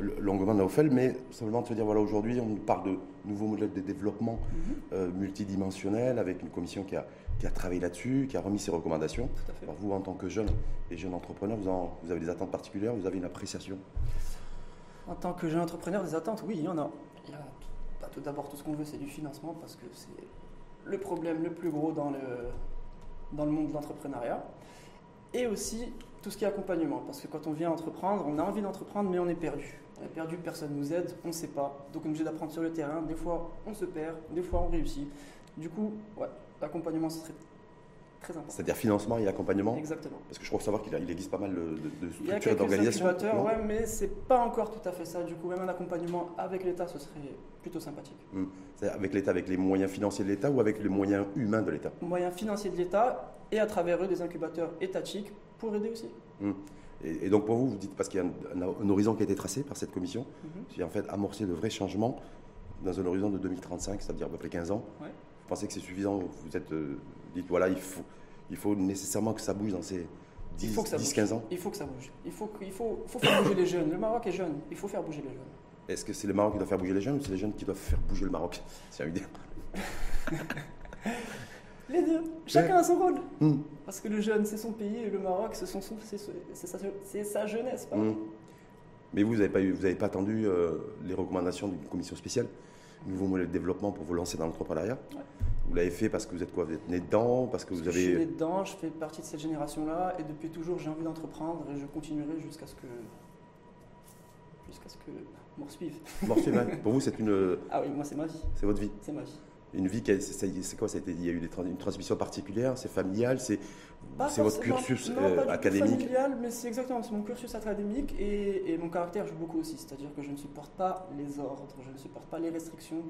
longuement Naufel, mais simplement de se dire, voilà, aujourd'hui, on parle de nouveaux modèles de développement Mhm. euh, multidimensionnels avec une commission qui a, qui a travaillé là-dessus, qui a remis ses recommandations. Tout à fait. Alors vous, en tant que jeune et jeune entrepreneur, vous, en- vous avez des attentes particulières, vous avez une appréciation? En tant que jeune entrepreneur, des attentes, oui, il y en a. Il y a bah, tout d'abord, tout ce qu'on veut, c'est du financement parce que c'est le problème le plus gros dans le, dans le monde de l'entrepreneuriat. Et aussi tout ce qui est accompagnement. Parce que quand on vient entreprendre, on a envie d'entreprendre, mais on est perdu. On est perdu, personne ne nous aide, on ne sait pas. Donc on est obligé d'apprendre sur le terrain. Des fois, on se perd, des fois, on réussit. Du coup, ouais, l'accompagnement, ce serait très important. C'est-à-dire financement et accompagnement Exactement. Parce que je crois savoir qu'il il existe pas mal de, de- structures et d'organisations. ouais, mais c'est pas encore tout à fait ça. Du coup, même un accompagnement avec l'État, ce serait plutôt sympathique. C'est-à-dire avec l'État, avec les moyens financiers de l'État ou avec les moyens humains de l'État? Moyens financiers de l'État et à travers eux des incubateurs étatiques pour aider aussi. Et, et donc pour vous, vous dites, parce qu'il y a un, horizon qui a été tracé par cette commission, Mhm. c'est en fait amorcer de vrais changements dans un horizon de 2035, c'est-à-dire à peu près 15 ans. Ouais. Vous pensez que c'est suffisant Vous êtes, euh, dites, voilà, il faut, il faut nécessairement que ça bouge dans ces 10, Il faut que ça 10 bouge. 15 ans? Il faut que ça bouge. Il faut, il faut, faut faire bouger les jeunes. Le Maroc est jeune. Il faut faire bouger les jeunes. Est-ce que c'est le Maroc qui doit faire bouger les jeunes ou c'est les jeunes qui doivent faire bouger le Maroc? C'est une idée. Les deux. Chacun a son rôle. Hum, Parce que le jeune, c'est son pays et le Maroc, c'est son, son- c'est sa, c'est sa jeunesse. hum. Mais vous, vous n'avez pas, eu- vous avez pas attendu euh, les recommandations d'une commission spéciale, nouveau modèle de développement pour vous lancer dans l'entrepreneuriat? Ouais. Vous l'avez fait parce que vous êtes quoi? Vous êtes né dedans Parce que vous Je suis né avez. dedans, je fais partie de cette génération-là et depuis toujours j'ai envie d'entreprendre et je continuerai jusqu'à ce que jusqu'à ce que mort suive. Mort. Pour vous, c'est une, Ah oui, moi c'est ma vie, c'est votre vie. c'est ma vie. Une vie c'est quoi ça a été, Il y a eu des trans- une transmission particulière C'est familial C'est votre cursus non, euh, pas académique familial, mais c'est exactement, mon cursus académique et, et mon caractère joue beaucoup aussi. C'est-à-dire que je ne supporte pas les ordres, je ne supporte pas les restrictions.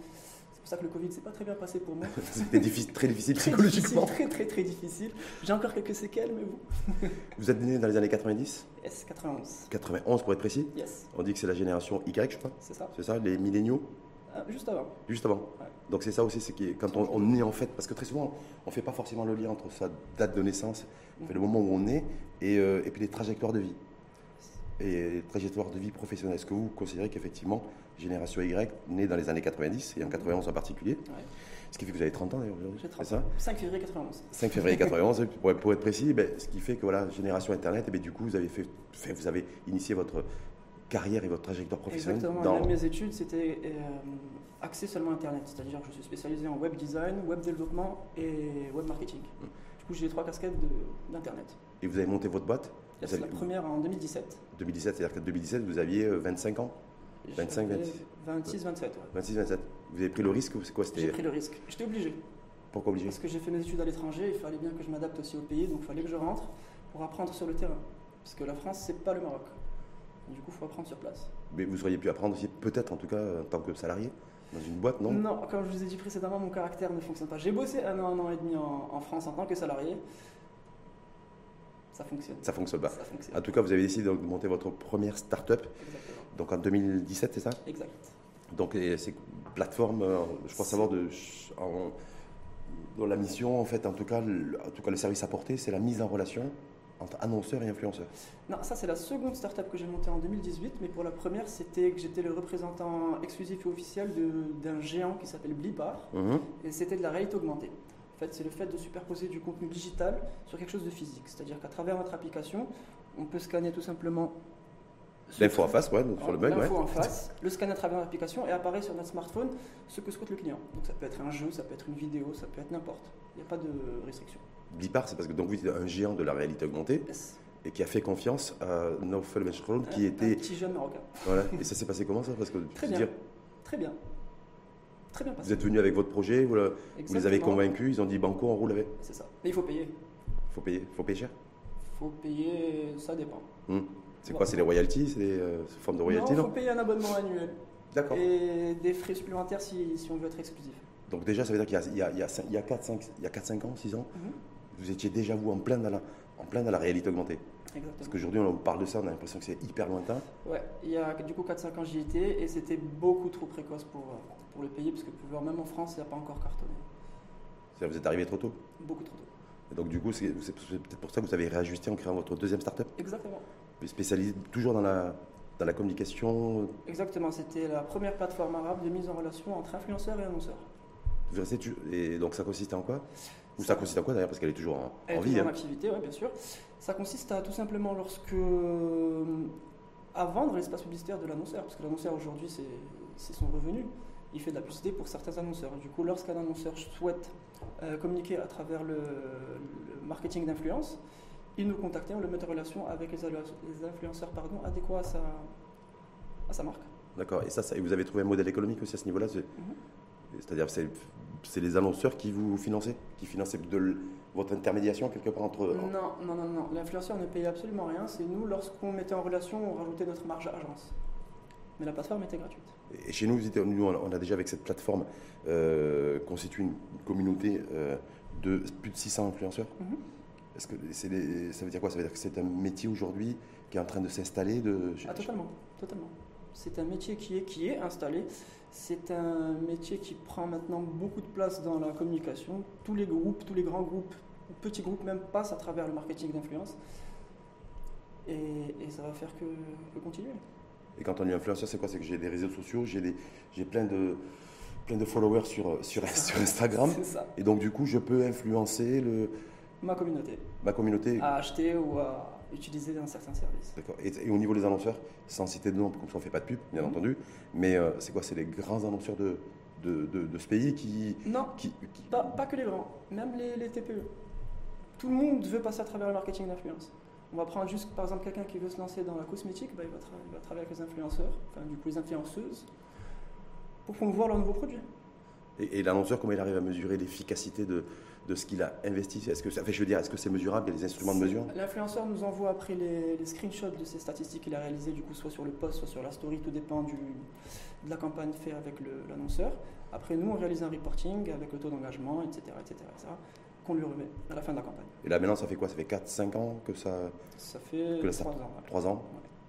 C'est pour ça que le Covid s'est pas très bien passé pour moi. C'était difficile- très difficile psychologiquement. difficile, très très très difficile. J'ai encore quelques séquelles, mais bon. Vous êtes né dans les années 90 Yes, 91. 91 pour être précis Yes, On dit que c'est la génération Y, je crois. c'est ça. C'est ça, les milléniaux Ah, juste avant. Juste avant. Ouais. Donc c'est ça aussi, c'est quand on, on est en fait, parce que très souvent, on ne fait pas forcément le lien entre sa date de naissance, le moment où on est, et, euh, et puis les trajectoires de vie. Et les trajectoires de vie professionnelle. Est-ce que vous considérez qu'effectivement, génération Y, née dans les années 90, et en 91 en particulier, Ouais. ce qui fait que vous avez 30 ans d'ailleurs aujourd'hui, c'est 30 ça 5 février 91. 5 février 91, pour, être- pour être précis, ben, ce qui fait que voilà, génération Internet, et ben, du coup, vous avez, fait, fait- vous avez initié votre carrière et votre trajectoire professionnelle Exactement. dans... Là, mes études, c'était euh, axé seulement Internet. C'est-à-dire que je suis spécialisé en web design, web développement et web marketing. Du coup, j'ai les trois casquettes d'Internet. Et vous avez monté votre boîte? Avez- la première en 2017. 2017, c'est-à-dire qu'en 2017, vous aviez euh, 25 ans? 25, J'avais 26. 26, 27. ouais. 26, 27. Vous avez pris le risque ou c'est quoi J'ai pris le risque. J'étais obligé. pourquoi obligé? Parce que j'ai fait mes études à l'étranger, il fallait bien que je m'adapte aussi au pays, donc il fallait que je rentre pour apprendre sur le terrain. Parce que la France, c'est pas le Maroc. Du coup, il faut apprendre sur place. Mais vous auriez pu apprendre aussi, peut-être en tout cas, en tant que salarié, dans une boîte, non? Non, comme je vous ai dit précédemment, mon caractère ne fonctionne pas. J'ai bossé un an, un an et demi en, en France en tant que salarié. Ça fonctionne. Ça fonctionne pas. Ça fonctionne. En tout cas, vous avez décidé de monter votre première start-up, Exactement. donc en 2017, c'est ça? Exact. Donc c'est plateforme, euh, je crois savoir, de, en- dont la mission, en fait, en tout cas, le, en tout cas, le service apporté, c'est la mise en relation entre annonceurs et influenceurs. Non, ça c'est la seconde startup que j'ai montée en 2018, mais pour la première, c'était que j'étais le représentant exclusif et officiel d'un géant qui s'appelle Blipar, Mhm. et c'était de la réalité augmentée. En fait, c'est le fait de superposer du contenu digital sur quelque chose de physique. C'est-à-dire qu'à travers notre application, on peut scanner tout simplement L'info en face, ouais, donc sur le bug, ouais. L'info en face, le scanner à travers l'application et apparaît sur notre smartphone ce que souhaite le client. Donc ça peut être un jeu, ça peut être une vidéo, ça peut être n'importe. Il n'y a pas de restriction. Blipar, c'est parce que donc vous êtes un géant de la réalité augmentée Yes. et qui a fait confiance à Naufel Benchroun, qui Un- était Un petit jeune marocain. Voilà. Et ça s'est passé comment ça? Parce que Très bien. dire, Très bien. Très bien passé. vous êtes venu avec votre projet, vous, le- vous les avez convaincus, ils ont dit banco, on roule avec. C'est ça. Mais il faut payer. Faut payer, faut payer cher? Il faut payer, ça dépend. Hmm. C'est quoi C'est les royalties C'est des euh, sous forme de royalties, non, il faut payer un abonnement annuel. D'accord. Et des frais supplémentaires si, si on veut être exclusif. Donc déjà, ça veut dire qu'il y a, il y a, il y a, cin- il y a 4, 5, il y a 4, 5 ans, 6 ans, Mhm. Vous étiez déjà vous en plein dans la, en plein dans la réalité augmentée. Parce Exactement. qu'aujourd'hui, on parle de ça, on a l'impression que c'est hyper lointain. Ouais, il y a du coup 4-5 ans j'y étais et c'était beaucoup trop précoce pour, euh, pour le pays parce que même en France, il n'a pas encore cartonné. C'est-à-dire, Vous êtes arrivé trop tôt. Beaucoup trop tôt. Et donc du coup, c'est peut-être pour ça que vous avez réajusté en créant votre deuxième startup, Exactement. spécialisée toujours dans la dans la communication. Exactement, c'était la première plateforme arabe de mise en relation entre influenceurs et annonceurs. Et donc ça consiste en quoi? Ou ça consiste en quoi d'ailleurs Parce qu'elle est toujours en, Elle est vie. toujours en hein. activité, oui, bien sûr. Ça consiste à tout simplement lorsque. euh, à vendre l'espace publicitaire de l'annonceur, parce que l'annonceur aujourd'hui c'est son revenu. Il fait de la publicité pour certains annonceurs. Du coup, lorsqu'un annonceur souhaite euh, communiquer à travers le, le marketing d'influence, il nous contactait, on le met en relation avec les, influenceurs pardon, adéquats à sa, à sa marque. D'accord. Et ça, ça- et vous avez trouvé un modèle économique aussi à ce niveau-là. C'est-à-dire c'est c'est les annonceurs qui vous financent Qui financent de votre intermédiation quelque part entre. Non, non, non, non. L'influenceur ne payait absolument rien. C'est nous, lorsqu'on mettait en relation, on rajoutait notre marge agence. Mais la plateforme était gratuite. Et chez nous, vous nous, on a déjà avec cette plateforme euh, constitué une communauté euh, de plus de 600 influenceurs. Est-ce que les- ça veut dire quoi? Ça veut dire que c'est un métier aujourd'hui qui est en train de s'installer de... Ah, totalement, totalement. C'est un métier qui est, qui est installé. C'est un métier qui prend maintenant beaucoup de place dans la communication. Tous les groupes, tous les grands groupes, ou petits groupes même, passent à travers le marketing d'influence. Et, et ça va faire que, que continuer. Et quand on est influenceur, c'est quoi? C'est que j'ai des réseaux sociaux, j'ai plein de plein de followers sur, sur, sur Instagram. C'est ça. Et donc, du coup, je peux influencer le, Ma communauté. ma communauté. À acheter ou à utiliser dans certains services. D'accord. Et, et au niveau des annonceurs, sans citer de nom, comme ça on ne fait pas de pub, bien entendu, mais euh, c'est quoi C'est les grands annonceurs de, de, de- de ce pays qui. Non, qui, qui- Pas, pas que les grands, même les, les TPE. Tout le monde veut passer à travers le marketing d'influence. On va prendre juste par exemple quelqu'un qui veut se lancer dans la cosmétique, bah, il, va il va travailler avec les influenceurs, enfin du coup les influenceuses, pour promouvoir leurs nouveaux produits. Et, et l'annonceur, comment il arrive à mesurer l'efficacité de, de ce qu'il a investi Est-ce que, ça- enfin, je veux dire, est-ce que c'est mesurable Il y a des instruments de mesure L'influenceur nous envoie après les, les screenshots de ces statistiques qu'il a réalisées, du coup soit sur le post, soit sur la story, tout dépend du, de la campagne faite avec l'annonceur. Après nous, on réalise un reporting avec le taux d'engagement, etc., etc., etc., qu'on lui remet à la fin de la campagne. Et là, maintenant, ça fait quoi? Ça fait 4-5 ans que ça. Ça fait Que la trois start- ans. ouais. 3 ans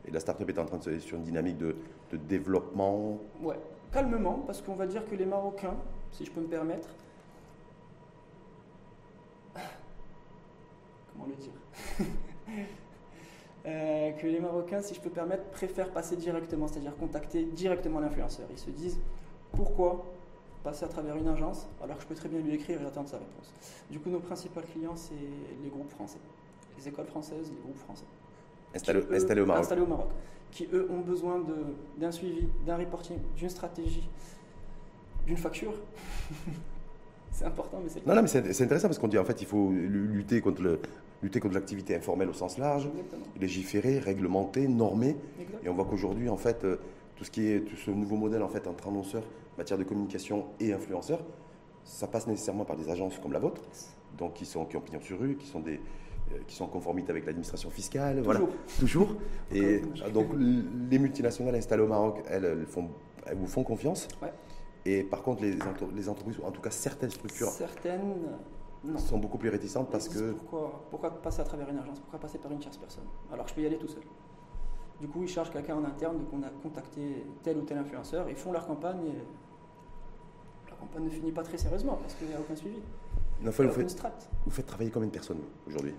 Et la startup est en train de se sur une dynamique de, de développement. Ouais, calmement, parce qu'on va dire que les Marocains, si je peux me permettre, comment le dire Euh, Que les Marocains, si je peux me permettre, préfèrent passer directement, c'est-à-dire contacter directement l'influenceur. Ils se disent pourquoi passer à travers une agence alors que je peux très bien lui écrire et attendre sa réponse. Du coup, nos principaux clients, c'est les groupes français, les écoles françaises, les groupes français Installé, qui, eux, installé au Maroc. installés au Maroc, qui eux ont besoin d'un suivi, d'un reporting, d'une stratégie, d'une facture. c'est important, mais c'est Non, non, mais c'est intéressant parce qu'on dit en fait il faut lu- lutter contre le lutter contre l'activité informelle au sens large, Exactement. légiférer, réglementer, normer. Et on voit qu'aujourd'hui, en fait, euh, tout ce qui est tout ce nouveau modèle en fait entre annonceurs, matière de communication et influenceurs, ça passe nécessairement par des agences comme la vôtre, donc qui sont qui ont pignon sur rue, qui sont des euh, qui sont en conformité avec l'administration fiscale, voilà, Toujours. toujours. Et euh, donc les multinationales installées au Maroc, elles, elles font, elles vous font confiance. Ouais. Et par contre, les, entre- les entreprises, ou en tout cas certaines structures, Certaines, non. sont beaucoup plus réticentes parce que Pourquoi, pourquoi passer à travers une agence? Pourquoi passer par une tierce personne? Alors je peux y aller tout seul. Du coup, ils chargent quelqu'un en interne de qu'on a contacté tel ou tel influenceur, ils font leur campagne et la campagne ne finit pas très sérieusement parce qu'il n'y a aucun suivi. vous faites, vous faites travailler combien de personnes aujourd'hui?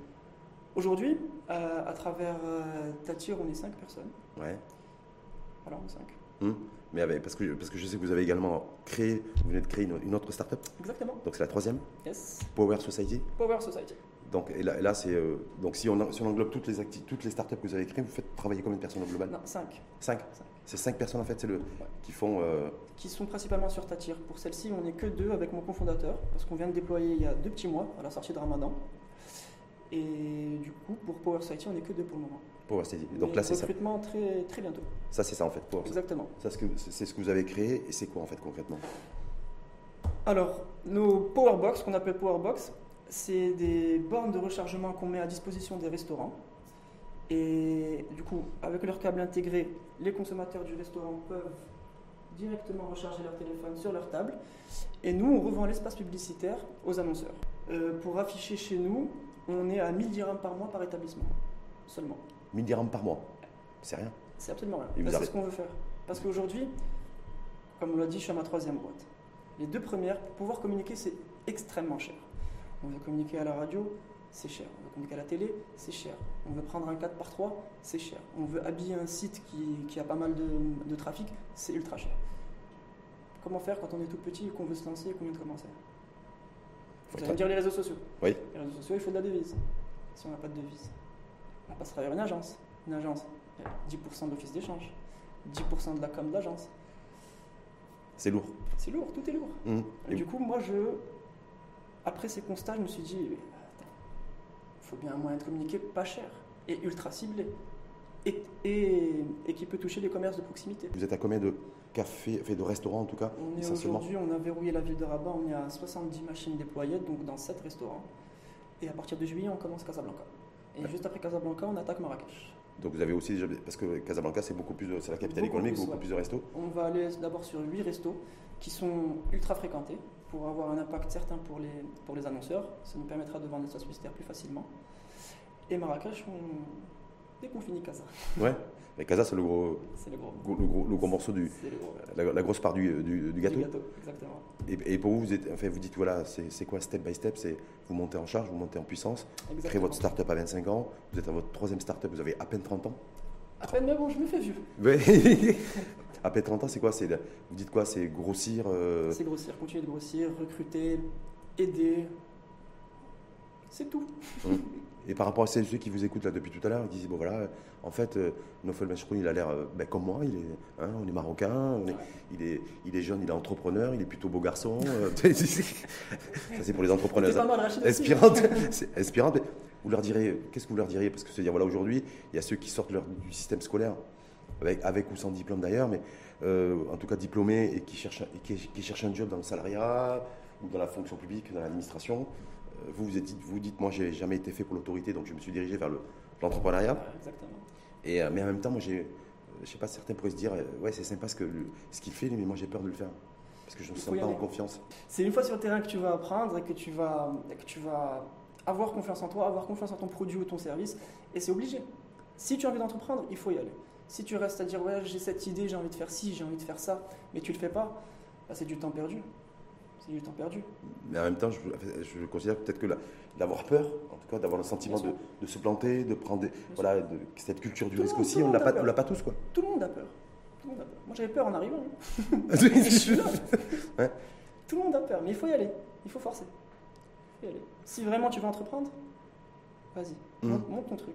Aujourd'hui, euh, à travers euh, Tatir, on est 5 personnes. Ouais. Voilà, on est 5. Hum. Mais avec- parce, que, parce que je sais que vous avez également créé, vous venez de créer une, une autre startup, Exactement. donc c'est la troisième, Yes. Power Society. Power Society. Donc et là, là, c'est euh, donc si on, si on englobe toutes les toutes les startups que vous avez créées, vous faites travailler combien de personnes au global? Non, 5. Cinq. C'est cinq personnes en fait, c'est le qui font. euh, Qui sont principalement sur Tatir. Pour celle-ci, on n'est que deux avec mon cofondateur, parce qu'on vient de déployer il y a deux petits mois, à la sortie de Ramadan. Et du coup, pour Power Society, on n'est que deux pour le moment. Power. Donc là, c'est ça. recrutement très, très bientôt. Ça, c'est ça en fait. Power. Exactement. Ça, c'est ce que- vous avez créé et c'est quoi en fait concrètement? Alors, nos Powerbox, qu'on appelle Powerbox, c'est des bornes de rechargement qu'on met à disposition des restaurants. Et du coup, avec leur câble intégré, les consommateurs du restaurant peuvent directement recharger leur téléphone sur leur table. Et nous, on revend l'espace publicitaire aux annonceurs. Euh, pour afficher chez nous, on est à 1000 dirhams par mois par établissement, seulement. 1000 dirhams par mois. C'est rien. C'est absolument rien. Vous c'est ce qu'on veut faire. Parce qu'aujourd'hui, comme on l'a dit, je suis à ma troisième boîte. Les deux premières, pour pouvoir communiquer, c'est extrêmement cher. On veut communiquer à la radio, c'est cher. On veut communiquer à la télé, c'est cher. On veut prendre un 4 par 3, c'est cher. On veut habiller un site qui, a pas mal de, trafic, c'est ultra cher. Comment faire quand on est tout petit et qu'on veut se lancer et qu'on vient de commencer? Vous allez me dire les réseaux sociaux. Oui. Les réseaux sociaux, il faut de la devise. Si on n'a pas de devise, on passera vers une agence. Une agence, 10% d'office d'échange, 10% de la com d'agence. C'est lourd. C'est lourd, tout est lourd. Mmh. Et, du coup, moi, je, après ces constats, je me suis dit, il faut bien un moyen de communiquer pas cher et ultra ciblé. Et, et, qui peut toucher les commerces de proximité. Vous êtes à combien de cafés, de restaurants en tout cas On est aujourd'hui, on a verrouillé la ville de Rabat, on est à 70 machines déployées, donc dans 7 restaurants. Et à partir de juillet, on commence Casablanca. Et juste après Casablanca, on attaque Marrakech. Donc vous avez aussi déjà, parce que Casablanca c'est beaucoup plus, c'est la capitale économique, beaucoup plus de restos. On va aller d'abord sur 8 restos qui sont ultra fréquentés pour avoir un impact certain pour les, pour les annonceurs. Ça nous permettra de vendre des sauces publicitaires plus facilement. Et Marrakech, on déconfine Casa. Ouais, mais Casa, c'est le gros, le gros. Le, gros, le gros morceau du. La, grosse part du, du, gâteau. Du gâteau, exactement. Et, et, pour vous, vous, êtes, enfin, vous dites voilà, c'est quoi step by step? C'est vous montez en charge, vous montez en puissance, vous créez votre start-up à 25 ans, vous êtes à votre troisième start-up, vous avez à peine 30 ans. À peine, mais bon, je me fais vieux. Après 30 ans, c'est quoi? Vous dites quoi? C'est grossir euh, C'est grossir, continuer de grossir, recruter, aider. C'est tout. Hum. Et par rapport à ceux qui vous écoutent là depuis tout à l'heure, ils disent bon voilà, en fait, euh, Nofel il a l'air euh, ben, comme moi, il est, hein, on est marocain, il, est, il est jeune, il est entrepreneur, il est plutôt beau garçon. Euh, ça c'est pour les entrepreneurs inspirantes. inspirantes. Vous leur direz, qu'est-ce que vous leur diriez? Parce que se dire voilà aujourd'hui, il y a ceux qui sortent du système scolaire avec, ou sans diplôme d'ailleurs, mais euh, en tout cas diplômés et qui cherchent, qui, cherchent un job dans le salariat ou dans la fonction publique, dans l'administration. Euh, vous, vous, êtes, vous dites, moi, j'ai jamais été fait pour l'autorité, donc je me suis dirigé vers l'entrepreneuriat. Exactement. Et, euh, mais en même temps, moi, j'ai, je sais pas, certains pourraient se dire, ouais, c'est sympa ce, que, ce qu'il fait, mais moi, j'ai peur de le faire. Parce que je ne me sens pas en confiance. C'est une fois sur le terrain que tu vas apprendre et que tu vas, que tu vas avoir confiance en toi, avoir confiance en ton produit ou ton service. Et c'est obligé. Si tu as envie d'entreprendre, il faut y aller. Si tu restes à dire ouais j'ai cette idée, j'ai envie de faire ci, j'ai envie de faire ça, mais tu le fais pas, bah, c'est du temps perdu. C'est du temps perdu. Mais en même temps, je, je considère peut-être que d'avoir peur, en tout cas d'avoir le sentiment de, se planter, de prendre voilà, de, cette culture du risque aussi, on ne l'a pas, tous quoi. Tout le monde a peur. Tout le monde a peur. Moi j'avais peur en arrivant. Tout le monde a peur, mais il faut y aller. Il faut forcer. Il faut y aller. Si vraiment tu veux entreprendre, vas-y, mmh. monte ton truc.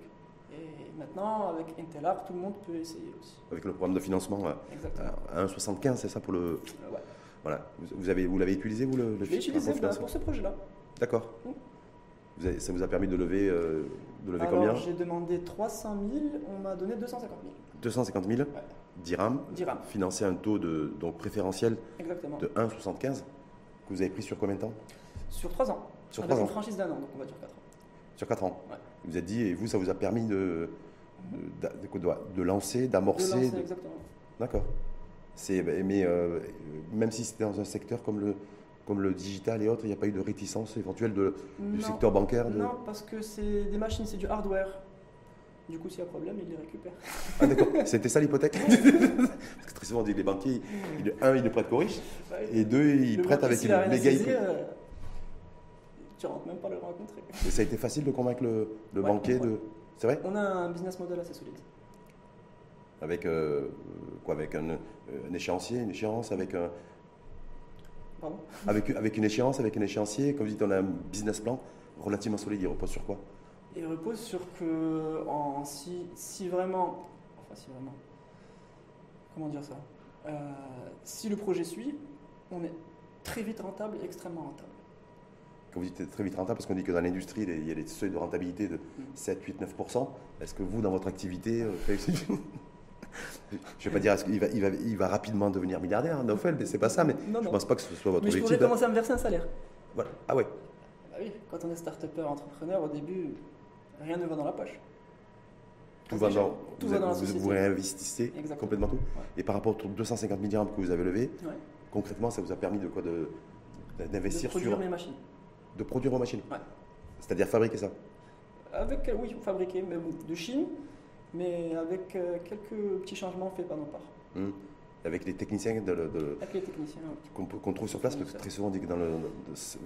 Et maintenant, avec Intelart, tout le monde peut essayer aussi. Avec le programme de financement à 1,75, c'est ça pour le. Euh, ouais. Voilà. Vous, avez, vous l'avez utilisé, vous, le, Je l'ai utilisé pour ce projet-là. D'accord. Mmh. ça vous a permis de lever, euh, de lever Alors, combien J'ai demandé 300 000, on m'a donné 250 000. 250 000 ouais. dirhams, dirhams. financé à un taux de, donc préférentiel Exactement. de 1,75 que vous avez pris sur combien de temps Sur 3 ans. Sur Avec 3 ans. une franchise d'un an, donc on va dire 4 ans. Sur 4 ans ouais. Vous êtes dit, et vous, ça vous a permis de, de, de, de lancer, d'amorcer De lancer, exactement. D'accord. Mais euh, même si c'était dans un secteur comme le, comme le digital et autres, il n'y a pas eu de réticence éventuelle de, du secteur bancaire Non, parce que c'est des machines, c'est du hardware. Du coup, s'il y a problème, ils les récupèrent. Ah d'accord, c'était ça l'hypothèque Parce que très souvent, on dit les banquiers, un, ils ne prêtent qu'aux riches, et deux, ils prêtent avec une méga euh, Tu rentres même pas le rencontrer. Et ça a été facile de convaincre le, le banquier de... C'est vrai? On a un business model assez solide. Avec euh, quoi Avec un, échéancier, une échéance, avec un. Pardon? Avec, avec une échéance, avec un échéancier. Comme vous dites, on a un business plan relativement solide. Il repose sur quoi? Il repose sur que en, si, si vraiment. Enfin, si vraiment. Comment dire ça? Euh, Si le projet suit, on est très vite rentable et extrêmement rentable quand vous dites très vite rentable, parce qu'on dit que dans l'industrie, il y a des seuils de rentabilité de 7, 8, 9%. Est-ce que vous, dans votre activité, euh, je ne vais pas dire qu'il va, il va, il va rapidement devenir milliardaire, hein, Nofel, mais c'est pas ça, mais je ne pense pas que ce soit votre mais objectif. Je pourrais commencer à me verser un salaire. Voilà. Ah ouais. Bah oui, quand on est start-upper, entrepreneur, au début, rien ne va dans la poche. Tout, va dans, tout vous, va dans, la société. Vous réinvestissez complètement tout. Et par rapport aux 250 milliards que vous avez levés, concrètement, ça vous a permis de quoi d'investir sur mes machines de produire vos machines ouais. C'est-à-dire fabriquer ça avec, euh, Oui, fabriquer, mais de Chine, mais avec euh, quelques petits changements faits par nos parts. Hum. Avec les techniciens, de, avec les techniciens qu'on, trouve sur place, parce que très souvent on dit que dans, le,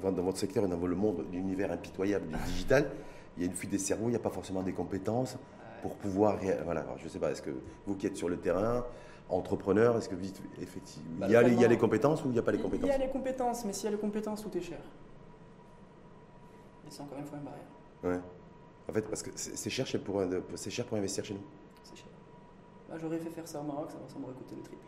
dans votre secteur et dans le monde, l'univers impitoyable du digital, il y a une fuite des cerveaux, il n'y a pas forcément des compétences pour pouvoir. Voilà, je ne sais pas, est-ce que vous qui êtes sur le terrain, entrepreneur, est-ce que vite, effectivement, bah, il, y a, il y, a, les compétences ou il n'y a pas les compétences Il y a les compétences, mais s'il y a les compétences, tout est cher. Et c'est encore une fois une barrière. Ouais. En fait, parce que c'est cher, pour, cher pour investir chez nous. C'est cher. Bah, J'aurais fait faire ça au Maroc, ça, m'aurait coûté le triple.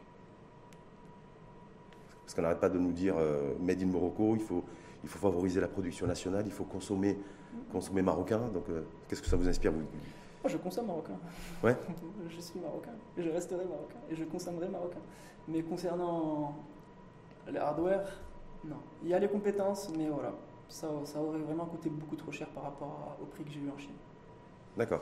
Parce qu'on n'arrête pas de nous dire euh, Made in Morocco, il faut, il faut favoriser la production nationale, il faut consommer, mm. consommer marocain. Donc, euh, qu'est-ce que ça vous inspire vous? Moi, je consomme marocain. Ouais. je suis marocain je resterai marocain et je consommerai marocain. Mais concernant les hardware, non. Il y a les compétences, mais voilà, ça, ça aurait vraiment coûté beaucoup trop cher par rapport au prix que j'ai eu en Chine. D'accord.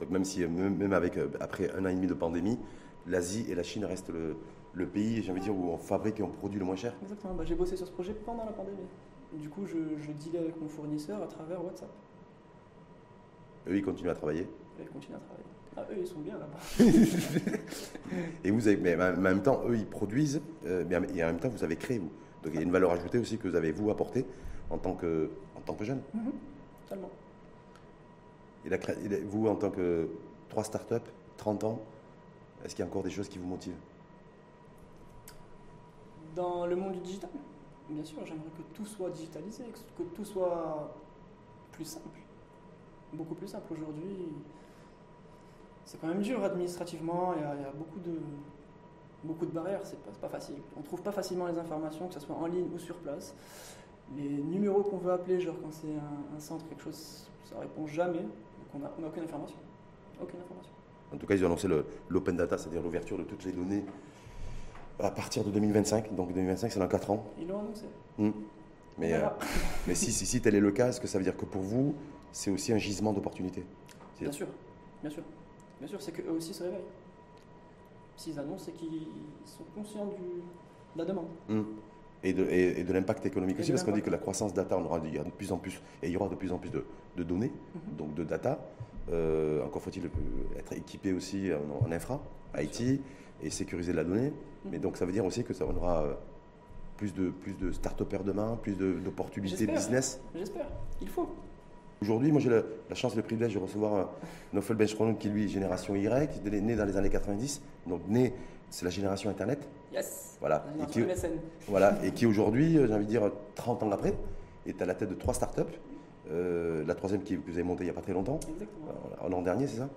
Donc même si même avec euh, après un an et demi de pandémie, l'Asie et la Chine restent le, le pays, j'ai envie de dire, où on fabrique et on produit le moins cher. Exactement. Bah, j'ai bossé sur ce projet pendant la pandémie. Du coup, je, je dealais avec mon fournisseur à travers WhatsApp. Eux, ils continuent à travailler. Ils continuent à travailler. Ah, eux, ils sont bien là-bas. et vous avez, mais en même temps, eux, ils produisent, euh, mais en même temps, vous avez créé, vous. Donc il y a une valeur ajoutée aussi que vous avez, vous, apporté en tant que, en tant que jeune. Mhm. totalement. Vous, en tant que trois startups, 30 ans, est-ce qu'il y a encore des choses qui vous motivent? Dans le monde du digital, bien sûr, j'aimerais que tout soit digitalisé, que tout soit plus simple. Beaucoup plus simple aujourd'hui. C'est quand même dur administrativement, il y a, il y a beaucoup de, beaucoup de barrières, c'est pas, pas facile. On trouve pas facilement les informations, que ce soit en ligne ou sur place. Les numéros qu'on veut appeler, genre quand c'est un, centre, quelque chose, ça répond jamais. Donc on n'a aucune information. Aucune information. En tout cas, ils ont annoncé l'open data, c'est-à-dire l'ouverture de toutes les données à partir de 2025. Donc 2025, c'est dans 4 ans. Ils l'ont annoncé. Hmm. Mais, euh, mais si, si, si, tel est le cas, est-ce que ça veut dire que pour vous, c'est aussi un gisement d'opportunités? Bien sûr, bien sûr. Bien sûr, c'est qu'eux aussi se réveillent s'ils annoncent, c'est qu'ils sont conscients du, de la demande. Hmm. Et de, et, de l'impact économique aussi, parce qu'on dit que la croissance data, on aura de, de plus en plus, et il y aura de plus en plus de, de données, mhm. donc de data. Euh, encore faut-il être équipé aussi en, infra, IT, et sécuriser la donnée. Mhm. Mais donc ça veut dire aussi que ça aura euh, plus de, plus de start-upers demain, plus d'opportunités business. J'espère, il faut. Aujourd'hui, moi j'ai la, chance et le privilège de recevoir un Nofel Benchrono qui lui est génération Y, qui est né dans les années 90, donc né, c'est la génération Internet. Yes. Voilà. Et qui, voilà, et qui aujourd'hui, euh, j'ai envie de dire 30 ans après, est à la tête de trois startups. Euh, la troisième qui, que vous avez montée il n'y a pas très longtemps. Exactement. L'an dernier, c'est ça?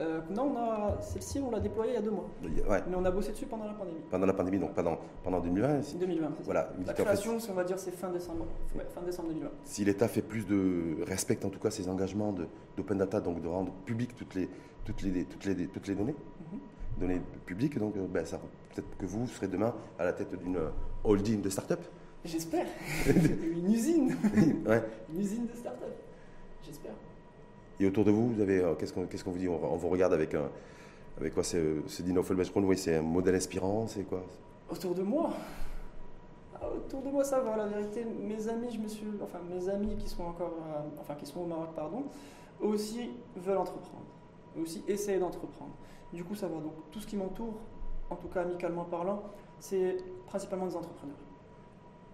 Euh, non, celle-ci, on l'a déployée il y a deux mois. Mais on a bossé dessus pendant la pandémie. Pendant la pandémie, donc pendant, pendant 2020 2020, voilà. La création, on va dire, c'est fin décembre, fin décembre 2020. Si l'État fait plus de. respecte en tout cas ses engagements d'open data, donc de rendre publiques toutes les, toutes les, toutes les, toutes les données, mhm. Données publiques, donc euh, ben, ça, peut-être que vous serez demain à la tête d'une holding de start-up. J'espère. une usine. Une usine de start-up. J'espère. Et autour de vous, vous avez euh, qu'est-ce qu'on vous dit? On, vous regarde avec un, avec quoi c'est Dino Felbechron Oui, c'est un modèle inspirant, c'est quoi? Autour de moi? Ah, autour de moi, ça va. La vérité, mes amis, je me suis, enfin mes amis qui sont encore, euh, enfin qui sont au Maroc, pardon, aussi veulent entreprendre, aussi essayer d'entreprendre. Du coup, ça va. Donc tout ce qui m'entoure, en tout cas amicalement parlant, c'est principalement des entrepreneurs.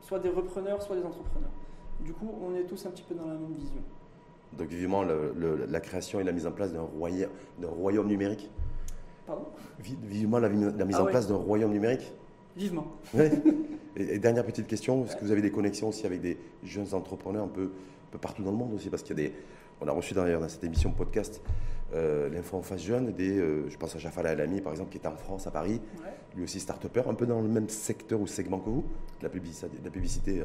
Soit des repreneurs, soit des entrepreneurs. Du coup, on est tous un petit peu dans la même vision. Donc vivement la création et la mise en place d'un royaume, royaume numérique? Pardon? Vivement la, mise ah en place d'un royaume numérique? Vivement. Et, dernière petite question, est-ce que vous avez des connexions aussi avec des jeunes entrepreneurs un peu, peu partout dans le monde aussi? Parce qu'il y a des... On a reçu d'ailleurs dans cette émission podcast euh, jeune, des, euh, je pense à Jafala Alami par exemple, qui est en France, à Paris, lui aussi start-upper, un peu dans le même secteur ou segment que vous, la publicité, la publicité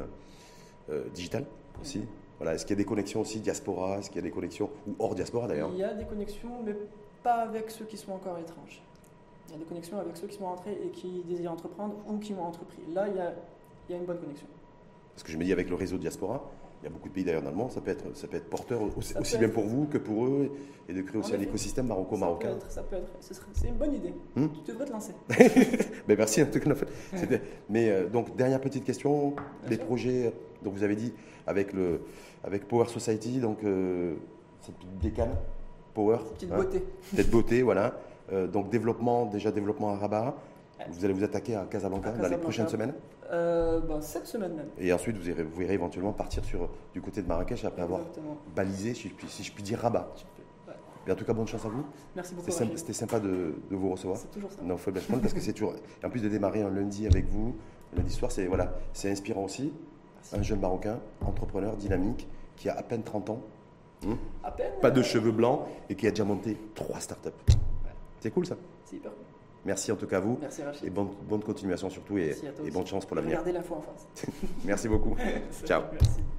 euh, digitale aussi. Voilà, Est-ce qu'il y a des connexions aussi diaspora Est-ce qu'il y a des connexions, ou hors diaspora d'ailleurs Il y a des connexions, mais pas avec ceux qui sont encore étranges. Il y a des connexions avec ceux qui sont rentrés et qui désirent entreprendre ou qui ont entrepris. Là, il y a, il y a une bonne connexion. Parce que je me dis, avec le réseau diaspora, il y a beaucoup de pays d'ailleurs dans le monde, ça peut être, ça peut être porteur aussi, bien pour vous que pour eux, et de créer aussi un écosystème maroco-marocain. Ça peut être, c'est une bonne idée. Hmm tu devrais te lancer. Ben, merci en tout cas. Mais euh, donc, dernière petite question, les projets, dont vous avez dit, avec, le, avec Power Society, donc euh, cette petite décane, Power. Petite hein, beauté. Petite beauté, voilà. Euh, donc développement, déjà développement à Rabat. Vous allez vous attaquer à Casablanca, À dans les prochaines semaines Euh, ben, cette semaine même. Et ensuite, vous irez, vous irez éventuellement partir sur, du côté de Marrakech après avoir balisé, si je, puis, si je puis dire, Rabat. Ouais. Et en tout cas, bonne chance à vous. Merci beaucoup. C'était sympa, sympa de, de vous recevoir. C'est toujours ça. Non, faut parce que c'est toujours. En plus de démarrer un lundi avec vous, lundi soir, c'est voilà, c'est inspirant aussi. Merci. Un jeune Marocain, entrepreneur, dynamique, qui a à peine 30 ans, hein, À peine. pas de euh, cheveux blancs et qui a déjà monté trois startups. C'est cool ça. C'est hyper cool. Merci en tout cas à vous Merci Rachid. et bonne, bonne continuation surtout et, bonne chance pour l'avenir. Regardez l'info en face. Merci beaucoup. Ciao. Merci.